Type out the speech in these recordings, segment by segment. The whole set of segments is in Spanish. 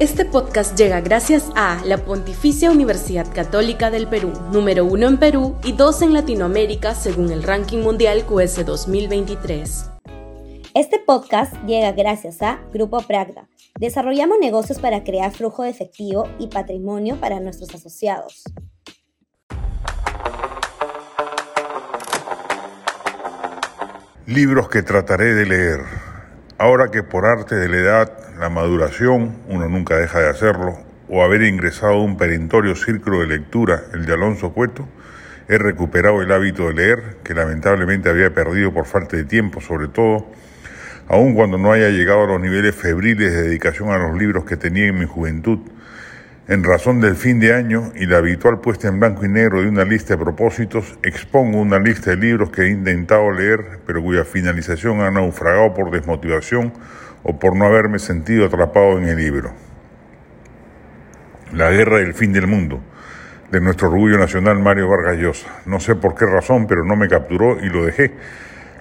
Este podcast llega gracias a la Pontificia Universidad Católica del Perú, número uno en Perú y dos en Latinoamérica según el ranking mundial QS 2023. Este podcast llega gracias a Grupo Pragda. Desarrollamos negocios para crear flujo de efectivo y patrimonio para nuestros asociados. Libros que trataré de leer. Ahora que por arte de la edad, la maduración, uno nunca deja de hacerlo, o haber ingresado a un perentorio círculo de lectura, el de Alonso Cueto, he recuperado el hábito de leer, que lamentablemente había perdido por falta de tiempo, sobre todo, aun cuando no haya llegado a los niveles febriles de dedicación a los libros que tenía en mi juventud, en razón del fin de año y la habitual puesta en blanco y negro de una lista de propósitos, expongo una lista de libros que he intentado leer, pero cuya finalización ha naufragado por desmotivación o por no haberme sentido atrapado en el libro. La guerra del fin del mundo, de nuestro orgullo nacional Mario Vargas Llosa. No sé por qué razón, pero no me capturó y lo dejé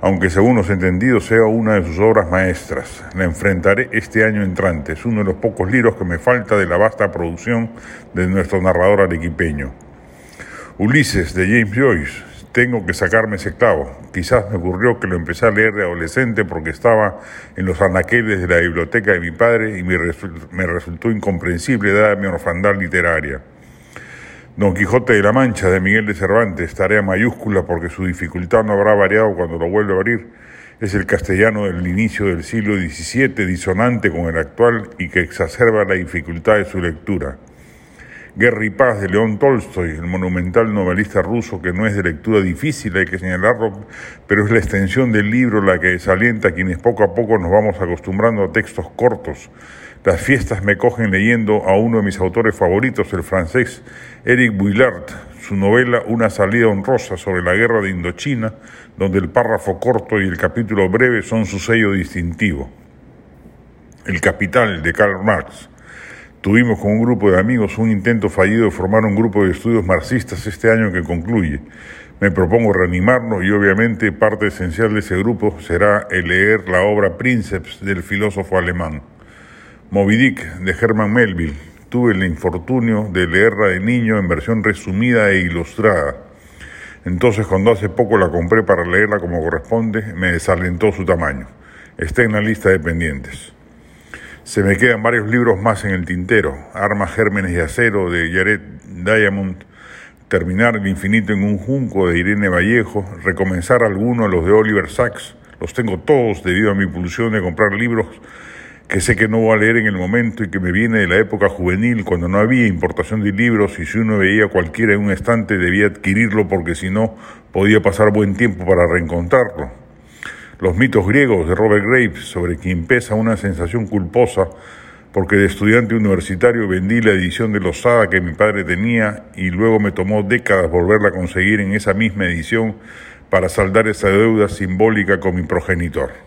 aunque según los entendidos sea una de sus obras maestras. La enfrentaré este año entrante. Es uno de los pocos libros que me falta de la vasta producción de nuestro narrador arequipeño. Ulises, de James Joyce. Tengo que sacarme ese clavo. Quizás me ocurrió que lo empecé a leer de adolescente porque estaba en los anaqueles de la biblioteca de mi padre y me, resultó incomprensible dada mi orfandad literaria. Don Quijote de la Mancha de Miguel de Cervantes, tarea mayúscula porque su dificultad no habrá variado cuando lo vuelva a abrir, es el castellano del inicio del siglo XVII, disonante con el actual y que exacerba la dificultad de su lectura. Guerra y Paz de León Tolstoy, el monumental novelista ruso que no es de lectura difícil, hay que señalarlo, pero es la extensión del libro la que desalienta a quienes poco a poco nos vamos acostumbrando a textos cortos, las fiestas me cogen leyendo a uno de mis autores favoritos, el francés Eric Bouillard, su novela Una salida honrosa sobre la guerra de Indochina, donde el párrafo corto y el capítulo breve son su sello distintivo. El Capital de Karl Marx. Tuvimos con un grupo de amigos un intento fallido de formar un grupo de estudios marxistas este año que concluye. Me propongo reanimarnos y obviamente parte esencial de ese grupo será el leer la obra Princeps del filósofo alemán. Moby Dick de Herman Melville. Tuve el infortunio de leerla de niño en versión resumida e ilustrada. Entonces cuando hace poco la compré para leerla como corresponde, me desalentó su tamaño. Está en la lista de pendientes. Se me quedan varios libros más en el tintero. Armas, Gérmenes y Acero de Jared Diamond. Terminar El infinito en un junco de Irene Vallejo. Recomenzar algunos de los de Oliver Sacks. Los tengo todos debido a mi pulsión de comprar libros que sé que no voy a leer en el momento y que me viene de la época juvenil, cuando no había importación de libros y si uno veía cualquiera en un estante debía adquirirlo porque si no podía pasar buen tiempo para reencontrarlo. Los mitos griegos de Robert Graves, sobre quien pesa una sensación culposa, porque de estudiante universitario vendí la edición de Losada que mi padre tenía y luego me tomó décadas volverla a conseguir en esa misma edición para saldar esa deuda simbólica con mi progenitor.